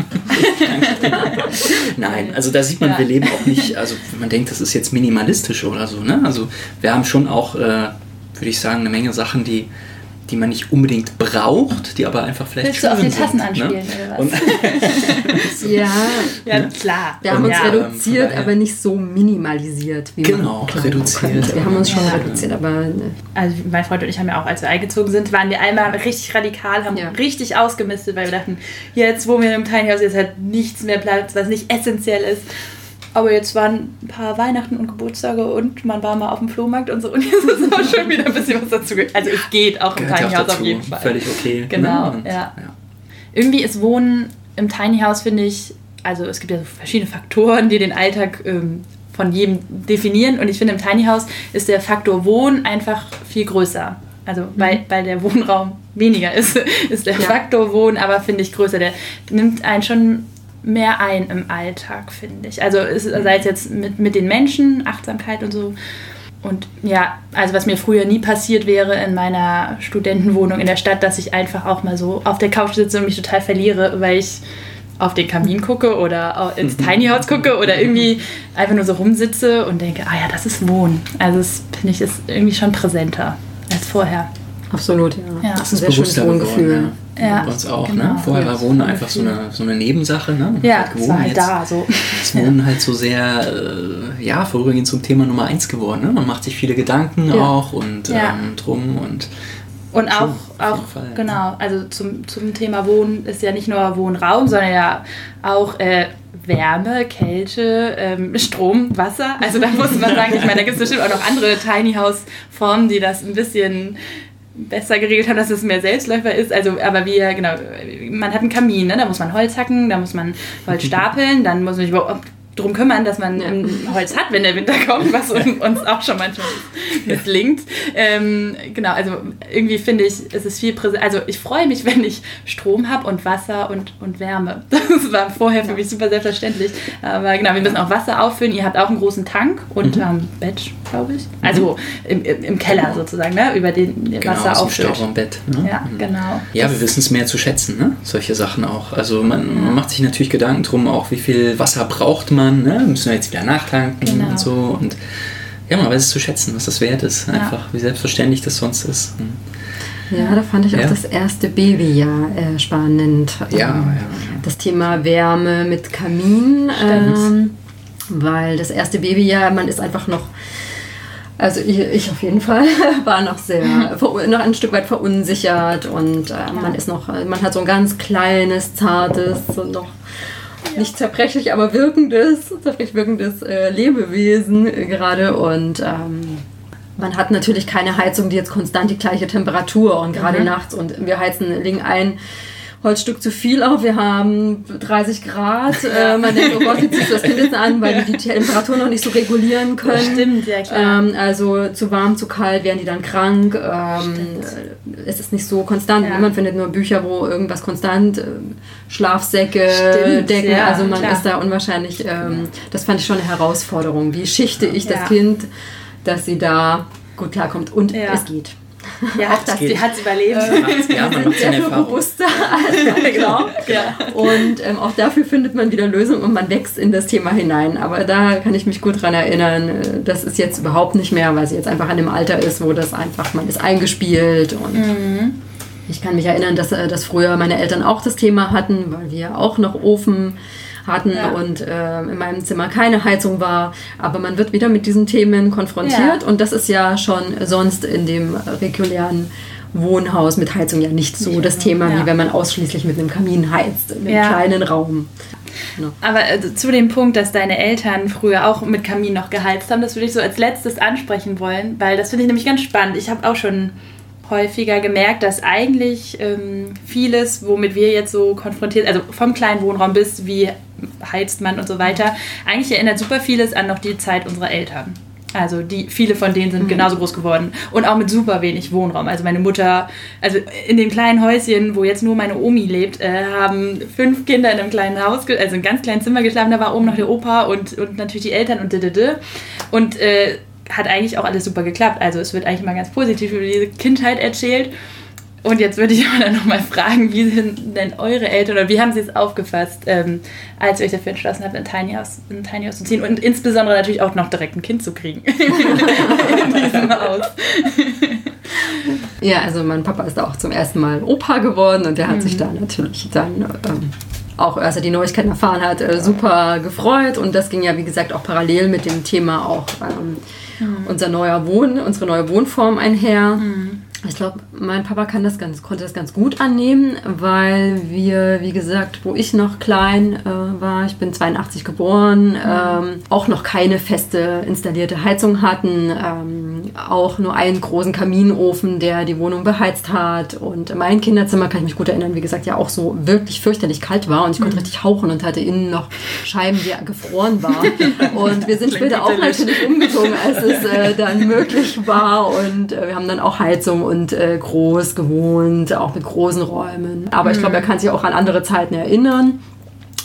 Nein, also da sieht man, Ja. wir leben auch nicht, also man denkt, das ist jetzt minimalistisch oder so. Ne? Also wir haben schon auch, äh, würde ich sagen, eine Menge Sachen, die, die man nicht unbedingt braucht, die aber einfach vielleicht Willst du auf die Tassen sind, anspielen Ne? oder was? Ja, Ja, klar. wir haben uns Ja, reduziert, ähm, daher- aber nicht so minimalisiert, wie Genau, man reduziert. könnte. Wir haben uns schon Ja. reduziert, aber ne, Also mein Freund und ich haben ja auch, als wir eingezogen sind, waren wir einmal richtig radikal, haben Ja. richtig ausgemistet, weil wir dachten, jetzt wo wir im Tiny House jetzt halt nichts mehr Platz, was nicht essentiell ist. Aber jetzt waren ein paar Weihnachten und Geburtstage und man war mal auf dem Flohmarkt und so und jetzt ist auch schon wieder ein bisschen was dazu. Also es geht auch im gehört ja Tiny House auf jeden Fall. Völlig okay. Genau, ne? Und, ja. Irgendwie ist Wohnen im Tiny House, finde ich, also es gibt ja so verschiedene Faktoren, die den Alltag ähm, von jedem definieren. Und ich finde, im Tiny House ist der Faktor Wohnen einfach viel größer. Also weil, weil der Wohnraum weniger ist, ist der Ja. Faktor Wohnen aber, finde ich, größer. Der nimmt einen schon mehr ein im Alltag, finde ich. Also es, sei es jetzt mit, mit den Menschen, Achtsamkeit und so. Und ja, also was mir früher nie passiert wäre in meiner Studentenwohnung in der Stadt, dass ich einfach auch mal so auf der Couch sitze und mich total verliere, weil ich auf den Kamin gucke oder ins Tiny House gucke oder irgendwie einfach nur so rumsitze und denke, ah ja, das ist Wohnen. Also das finde ich ist irgendwie schon präsenter als vorher. Absolut, ja. Ja. Das Das ist ein sehr schönes bewusster Wohngefühl. geworden, ja. Ja, Bei uns auch, genau. ne? Vorher Ja, war Wohnen das einfach so eine, so eine Nebensache, ne? Man Ja, halt es gewohnt, war halt jetzt da so. ist Wohnen halt so sehr, äh, ja, vorübergehend zum Thema Nummer eins geworden, ne? Man macht sich viele Gedanken Ja. auch und Ja. ähm, drum und Und auch, auch Fall, genau, also zum, zum Thema Wohnen ist ja nicht nur Wohnraum, sondern ja auch äh, Wärme, Kälte, ähm, Strom, Wasser. Also da muss man sagen, ich meine, da gibt es bestimmt auch noch andere Tiny House Formen, die das ein bisschen besser geregelt haben, dass es mehr Selbstläufer ist. Also, aber wir, genau, man hat einen Kamin, ne? da muss man Holz hacken, da muss man Holz stapeln, dann muss man sich überhaupt darum kümmern, dass man Ja. Holz hat, wenn der Winter kommt, was uns auch schon manchmal misslingt. Ähm, genau, also irgendwie finde ich, es ist viel präsent. Also ich freue mich, wenn ich Strom habe und Wasser und, und Wärme. Das war vorher für mich super selbstverständlich. Aber genau, wir müssen auch Wasser auffüllen. Ihr habt auch einen großen Tank und Mhm. ähm, Bett, glaube ich. Also im, im, Keller sozusagen, ne? über den genau, Wasser aus dem auffüllt. Stauraumbett. Ne? Ja, Mhm. genau. Ja, wir wissen es mehr zu schätzen, ne? solche Sachen auch. Also man, man macht sich natürlich Gedanken drum, auch wie viel Wasser braucht man. Ne? Müssen wir jetzt wieder nachtanken Genau. und so. Und ja, man weiß es zu schätzen, was das wert ist. Einfach, wie selbstverständlich das sonst ist. Hm. Ja, da fand ich Ja. auch das erste Babyjahr äh, spannend. Ja, ja, Ähm, ja. Das Thema Wärme mit Kamin, ähm, weil das erste Babyjahr, man ist einfach noch, also ich, ich auf jeden Fall, war noch sehr, noch ein Stück weit verunsichert und äh, man ist noch, man hat so ein ganz kleines, zartes und noch nicht zerbrechlich, aber wirkendes, zerbrechlich wirkendes äh, Lebewesen äh, gerade und ähm, man hat natürlich keine Heizung, die jetzt konstant die gleiche Temperatur und gerade nachts und wir heizen, legen ein Holzstück zu viel auf, wir haben 30 Grad, äh, man denkt, oh Gott, wie ziehst du das Kind jetzt an, weil wir die Temperatur noch nicht so regulieren können. Stimmt, ja klar. Ähm, also zu warm, zu kalt werden die dann krank. Ähm, es ist nicht so konstant. Ja. Man findet nur Bücher, wo irgendwas konstant, ähm, Schlafsäcke, Stimmt, Decken. ja, also man klar. ist da unwahrscheinlich. Ähm, das fand ich schon eine Herausforderung. Wie schichte ich Ja. das Kind, dass sie da gut klarkommt? Und es geht. Ja, hat das, geht. die hat es überlebt. Ja, man macht Sehr viel bewusster als man glaubt. ja. Und ähm, auch dafür findet man wieder Lösungen und man wächst in das Thema hinein. Aber da kann ich mich gut dran erinnern, äh, das ist jetzt überhaupt nicht mehr, weil sie jetzt einfach an dem Alter ist, wo das einfach, man ist eingespielt und ich kann mich erinnern, dass, äh, dass früher meine Eltern auch das Thema hatten, weil wir auch noch Ofen hatten Ja. und äh, in meinem Zimmer keine Heizung war. Aber man wird wieder mit diesen Themen konfrontiert Ja. und das ist ja schon sonst in dem regulären Wohnhaus mit Heizung ja nicht so das Thema, Ja. wie wenn man ausschließlich mit einem Kamin heizt, in einem Ja. kleinen Raum. Aber also, zu dem Punkt, dass deine Eltern früher auch mit Kamin noch geheizt haben, das würde ich so als letztes ansprechen wollen, weil das finde ich nämlich ganz spannend. Ich habe auch schon häufiger gemerkt, dass eigentlich ähm, vieles, womit wir jetzt so konfrontiert, also vom kleinen Wohnraum bis wie heizt man und so weiter, eigentlich erinnert super vieles an noch die Zeit unserer Eltern. Also die, viele von denen sind genauso groß geworden und auch mit super wenig Wohnraum. Also meine Mutter, also in dem kleinen Häuschen, wo jetzt nur meine Omi lebt, äh, haben fünf Kinder in einem kleinen Haus, also in einem ganz kleinen Zimmer geschlafen. Da war oben noch der Opa und, und natürlich die Eltern und ddd. Und äh, hat eigentlich auch alles super geklappt. Also es wird eigentlich mal ganz positiv über diese Kindheit erzählt. Und jetzt würde ich aber dann nochmal fragen, wie sind denn eure Eltern oder wie haben sie es aufgefasst, ähm, als ihr euch dafür entschlossen habt, in Tiny House, in Tiny House zu ziehen und insbesondere natürlich auch noch direkt ein Kind zu kriegen in diesem Haus. Ja, also mein Papa ist auch zum ersten Mal Opa geworden und der hat Mhm. sich da natürlich dann ähm, auch, als er die Neuigkeiten erfahren hat, äh, super gefreut und das ging ja, wie gesagt, auch parallel mit dem Thema auch ähm, Mhm. unser neuer Wohn, unsere neue Wohnform einher. Ich glaube, mein Papa kann das ganz, konnte das ganz gut annehmen, weil wir, wie gesagt, wo ich noch klein äh, war, ich bin 82 geboren, ähm, auch noch keine feste installierte Heizung hatten, ähm, auch nur einen großen Kaminofen, der die Wohnung beheizt hat. Und mein Kinderzimmer, kann ich mich gut erinnern, wie gesagt, ja auch so wirklich fürchterlich kalt war und ich konnte richtig hauchen und hatte innen noch Scheiben, die gefroren waren. Und wir sind später auch natürlich umgezogen, als es äh, dann möglich war und äh, wir haben dann auch Heizung und äh, groß gewohnt, auch mit großen Räumen. Aber ich glaube, er kann sich auch an andere Zeiten erinnern.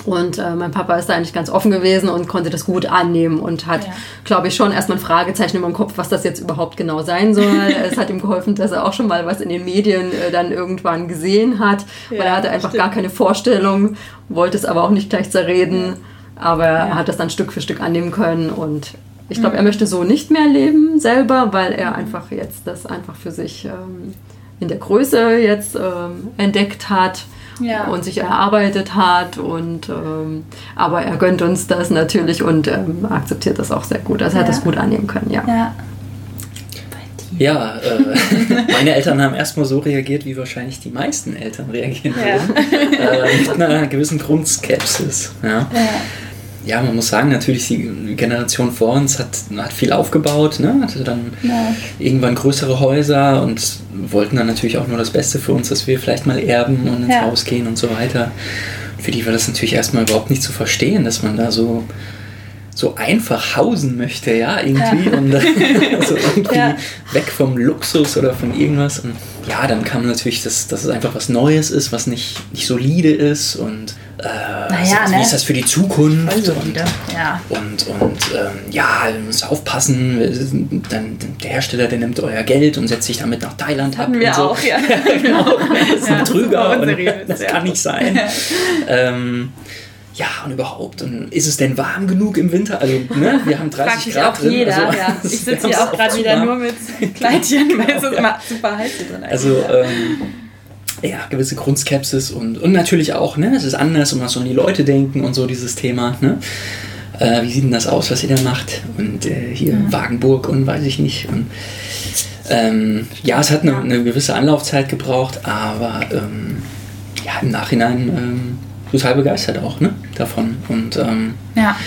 Und äh, mein Papa ist da eigentlich ganz offen gewesen und konnte das gut annehmen und hat, Ja. glaube ich, schon erstmal ein Fragezeichen im Kopf, was das jetzt überhaupt genau sein soll. es hat ihm geholfen, dass er auch schon mal was in den Medien äh, dann irgendwann gesehen hat, weil Ja, er hatte einfach stimmt. gar keine Vorstellung, wollte es aber auch nicht gleich zerreden. Aber er hat das dann Stück für Stück annehmen können und ich glaube, er möchte so nicht mehr leben selber, weil er einfach jetzt das einfach für sich ähm, in der Größe jetzt ähm, entdeckt hat Ja. und sich erarbeitet hat. Und, ähm, aber er gönnt uns das natürlich und ähm, akzeptiert das auch sehr gut. Also er hat das gut annehmen können, ja. Ja. Ja, äh, meine Eltern haben erstmal so reagiert, wie wahrscheinlich die meisten Eltern reagieren Ja. würden. Äh, mit einer gewissen Grundskepsis. Ja. Ja. Ja, man muss sagen, natürlich die Generation vor uns hat, hat viel aufgebaut, ne? hatte dann Ja. irgendwann größere Häuser und wollten dann natürlich auch nur das Beste für uns, dass wir vielleicht mal erben und ins Ja. Haus gehen und so weiter. Für die war das natürlich erstmal überhaupt nicht zu verstehen, dass man da so so einfach hausen möchte, ja, irgendwie. Und äh, so irgendwie Ja. weg vom Luxus oder von irgendwas. Und ja, dann kam natürlich, dass, dass es einfach was Neues ist, was nicht, nicht solide ist und äh, Naja, also, ne? wie ist das für die Zukunft? Voll und. Ja. und, und ähm, ja, ihr müsst aufpassen, dann, der Hersteller, der nimmt euer Geld und setzt sich damit nach Thailand ab. Wir und so. auch, ja. genau, das ist Ja, ein Betrüger super und unseriös, das ja. kann nicht sein. ähm, ja, und überhaupt, und ist es denn warm genug im Winter? Also, ne, wir haben 30 Fragt sich Grad auch drin. jeder. also, ja. das- Ich sitze hier auch gerade wieder warm. nur mit Kleidchen, weil es ist immer super heiß hier drin. Also, ähm, ja, gewisse Grundskepsis und, und natürlich auch, ne, es ist anders und was sollen die Leute denken und so dieses Thema, ne? Äh, wie sieht denn das aus, was ihr da macht? Und äh, hier Wagenburg und weiß ich nicht. Und, ähm, ja, es hat eine, eine gewisse Anlaufzeit gebraucht, aber ähm, ja, im Nachhinein ähm, total begeistert auch ne, davon. Und ähm, ja.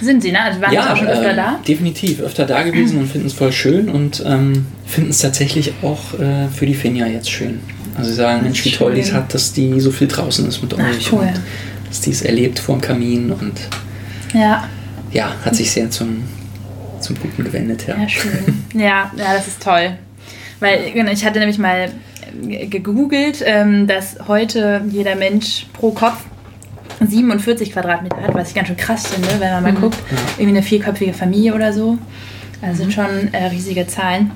Sind Sie, ne? Also waren ja, Sie auch schon öfter ähm, da? definitiv öfter da gewesen und finden es voll schön und ähm, finden es tatsächlich auch äh, für die Finja jetzt schön. Also sie sagen, Mensch, wie toll die es hat, dass die so viel draußen ist mit Ach, euch cool. und dass die es erlebt vorm Kamin und Ja. ja, hat sich sehr zum, zum Guten gewendet. Ja. Ja, schön. ja, ja, das ist toll. Weil genau, ich hatte nämlich mal gegoogelt, ähm, dass heute jeder Mensch pro Kopf 47 Quadratmeter hat, was ich ganz schön krass finde, wenn man mal guckt. Irgendwie eine vierköpfige Familie oder so. Also sind schon äh, riesige Zahlen.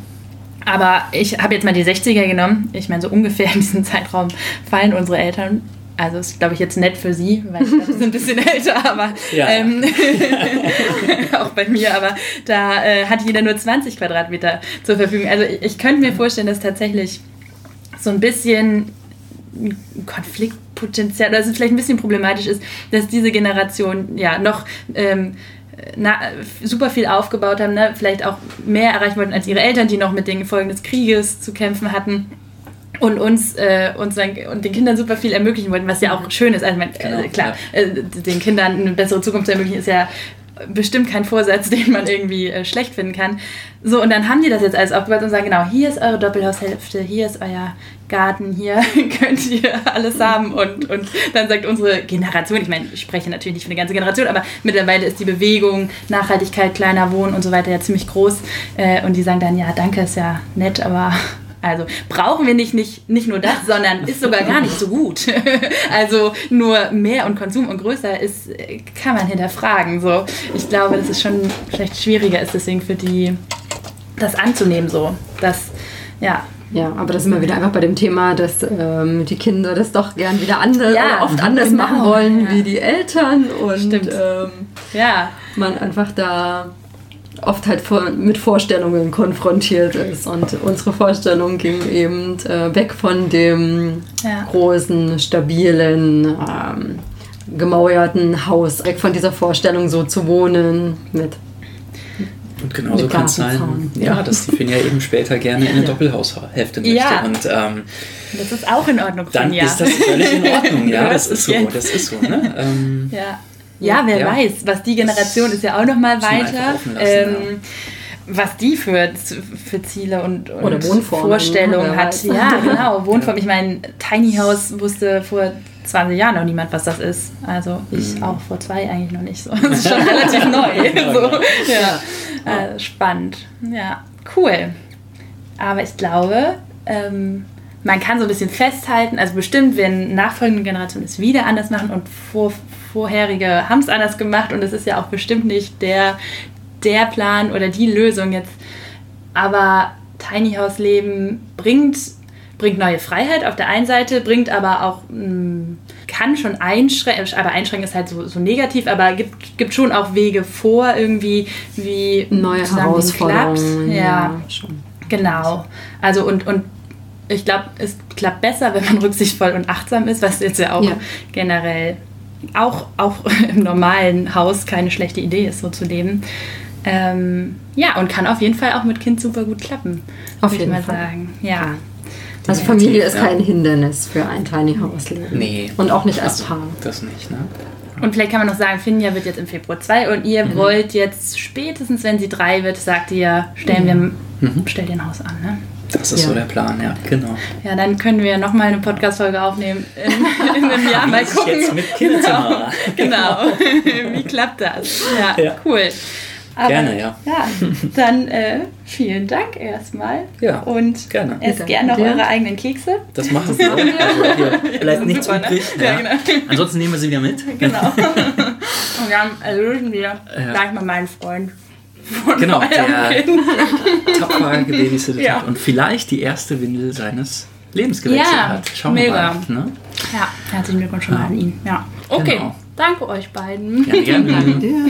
Aber ich habe jetzt mal die 60er genommen. Ich meine, so ungefähr in diesem Zeitraum fallen unsere Eltern. Also ist, glaube ich, jetzt nett für sie, weil ich glaube, sie sind ein bisschen älter, aber Ja. ähm, auch bei mir, aber da äh, hat jeder nur 20 Quadratmeter zur Verfügung. Also ich, ich könnte mir vorstellen, dass tatsächlich so ein bisschen Konfliktpotenzial, oder dass es vielleicht ein bisschen problematisch ist, dass diese Generation ja noch ähm, na, super viel aufgebaut haben, ne? vielleicht auch mehr erreichen wollten als ihre Eltern, die noch mit den Folgen des Krieges zu kämpfen hatten. Und uns, äh, uns dann, und den Kindern super viel ermöglichen wollten, was ja auch schön ist. Also, ich mein, Genau, äh, klar, äh, den Kindern eine bessere Zukunft zu ermöglichen, ist ja bestimmt kein Vorsatz, den man irgendwie äh, schlecht finden kann. So, und dann haben die das jetzt alles aufgebaut und sagen, genau, hier ist eure Doppelhaushälfte, hier ist euer Garten, hier könnt ihr alles haben. Und, und dann sagt unsere Generation, ich meine, ich spreche natürlich nicht für eine ganze Generation, aber mittlerweile ist die Bewegung, Nachhaltigkeit, kleiner Wohnen und so weiter ja ziemlich groß. Äh, und die sagen dann, ja, danke, ist ja nett, aber also brauchen wir nicht, nicht, nicht nur das, sondern ist sogar gar nicht so gut. also nur mehr und Konsum und größer ist, äh, kann man hinterfragen. So. Ich glaube, dass es schon vielleicht schwieriger ist, deswegen für die das anzunehmen. So. Das, ja. Ja, aber da sind wir wieder einfach bei dem Thema, dass ähm, die Kinder das doch gern wieder anders, Ja, oder oft anders genau, machen wollen ja. wie die Eltern und Stimmt. ähm, Ja, man einfach da oft halt mit Vorstellungen konfrontiert ist. Und unsere Vorstellung ging eben äh, weg von dem Ja. großen, stabilen, ähm, gemauerten Haus, weg von dieser Vorstellung, so zu wohnen mit Und genauso kann es sein, ja, dass die Finja eben später gerne in eine Ja. Doppelhaushälfte möchte. Ja. Und ähm, Das ist auch in Ordnung dann Finja. ist das völlig in Ordnung. Ja, Ja, das ist so. Das ist so. Ne? Ähm, Ja. Ja, wer Ja. weiß, was die Generation ist ja auch noch mal Müssen wir einfach weiter. lassen, ähm, Was die für, für Ziele und, und Vorstellungen hat. Ja, genau. Wohnform. Ich meine, Tiny House wusste vor 20 Jahren noch niemand, was das ist. Also ich Mhm. auch vor zwei eigentlich noch nicht so. Das ist schon relativ neu. So, ja. Äh, spannend. Ja, cool. Aber ich glaube, ähm, man kann so ein bisschen festhalten, also bestimmt werden nachfolgende Generationen es wieder anders machen und vor, vorherige haben es anders gemacht und es ist ja auch bestimmt nicht der, der Plan oder die Lösung jetzt. Aber Tiny House Leben bringt, bringt neue Freiheit auf der einen Seite, bringt aber auch, mh, kann schon einschränken, aber einschränken ist halt so, so negativ, aber gibt, gibt schon auch Wege vor, irgendwie, wie Neue Herausforderungen. klappt. Ja, schon. Genau. Also und, und ich glaube, es klappt besser, wenn man rücksichtsvoll und achtsam ist, was jetzt ja auch Ja. generell auch, auch im normalen Haus keine schlechte Idee ist, so zu leben. Ähm, ja, und kann auf jeden Fall auch mit Kind super gut klappen. Auf jeden mal Fall. sagen. Ja. Also Familie ist Ja. kein Hindernis für ein Tiny House Leben. Nee. Und auch nicht als Also, Paar. das nicht, ne? Und vielleicht kann man noch sagen, Finja wird jetzt im Februar 2 und ihr wollt jetzt spätestens, wenn sie drei wird, sagt ihr, stellen wir, Mhm. stell dir ein Haus an. Ne? Das ist Ja. so der Plan, ja, genau. Ja, dann können wir nochmal eine Podcast-Folge aufnehmen in, in einem Jahr. Mal gucken. jetzt mit Kinderzimmer? Genau. Wie klappt das? Ja, Ja. cool. Aber, Gerne, ja. Ja, dann äh, vielen Dank erstmal. Ja, und gerne. esst gerne noch dir. eure eigenen Kekse. Das machen wir. Also hier bleibt nichts super, ne? übrig. Ja, Ja. genau. Ansonsten nehmen wir sie wieder mit. Genau. und dann erlösen wir Ja. gleich mal meinen Freund von Genau, der tapfer gebabysittet Ja. hat und vielleicht die erste Windel seines Lebens gewechselt Ja, hat. Schauen wir mega. mal. Ne? Ja, herzlichen Glückwunsch schon mal Ja. an ihn. Ja. Okay, Genau. danke euch beiden. Gerne, gerne. Danke dir.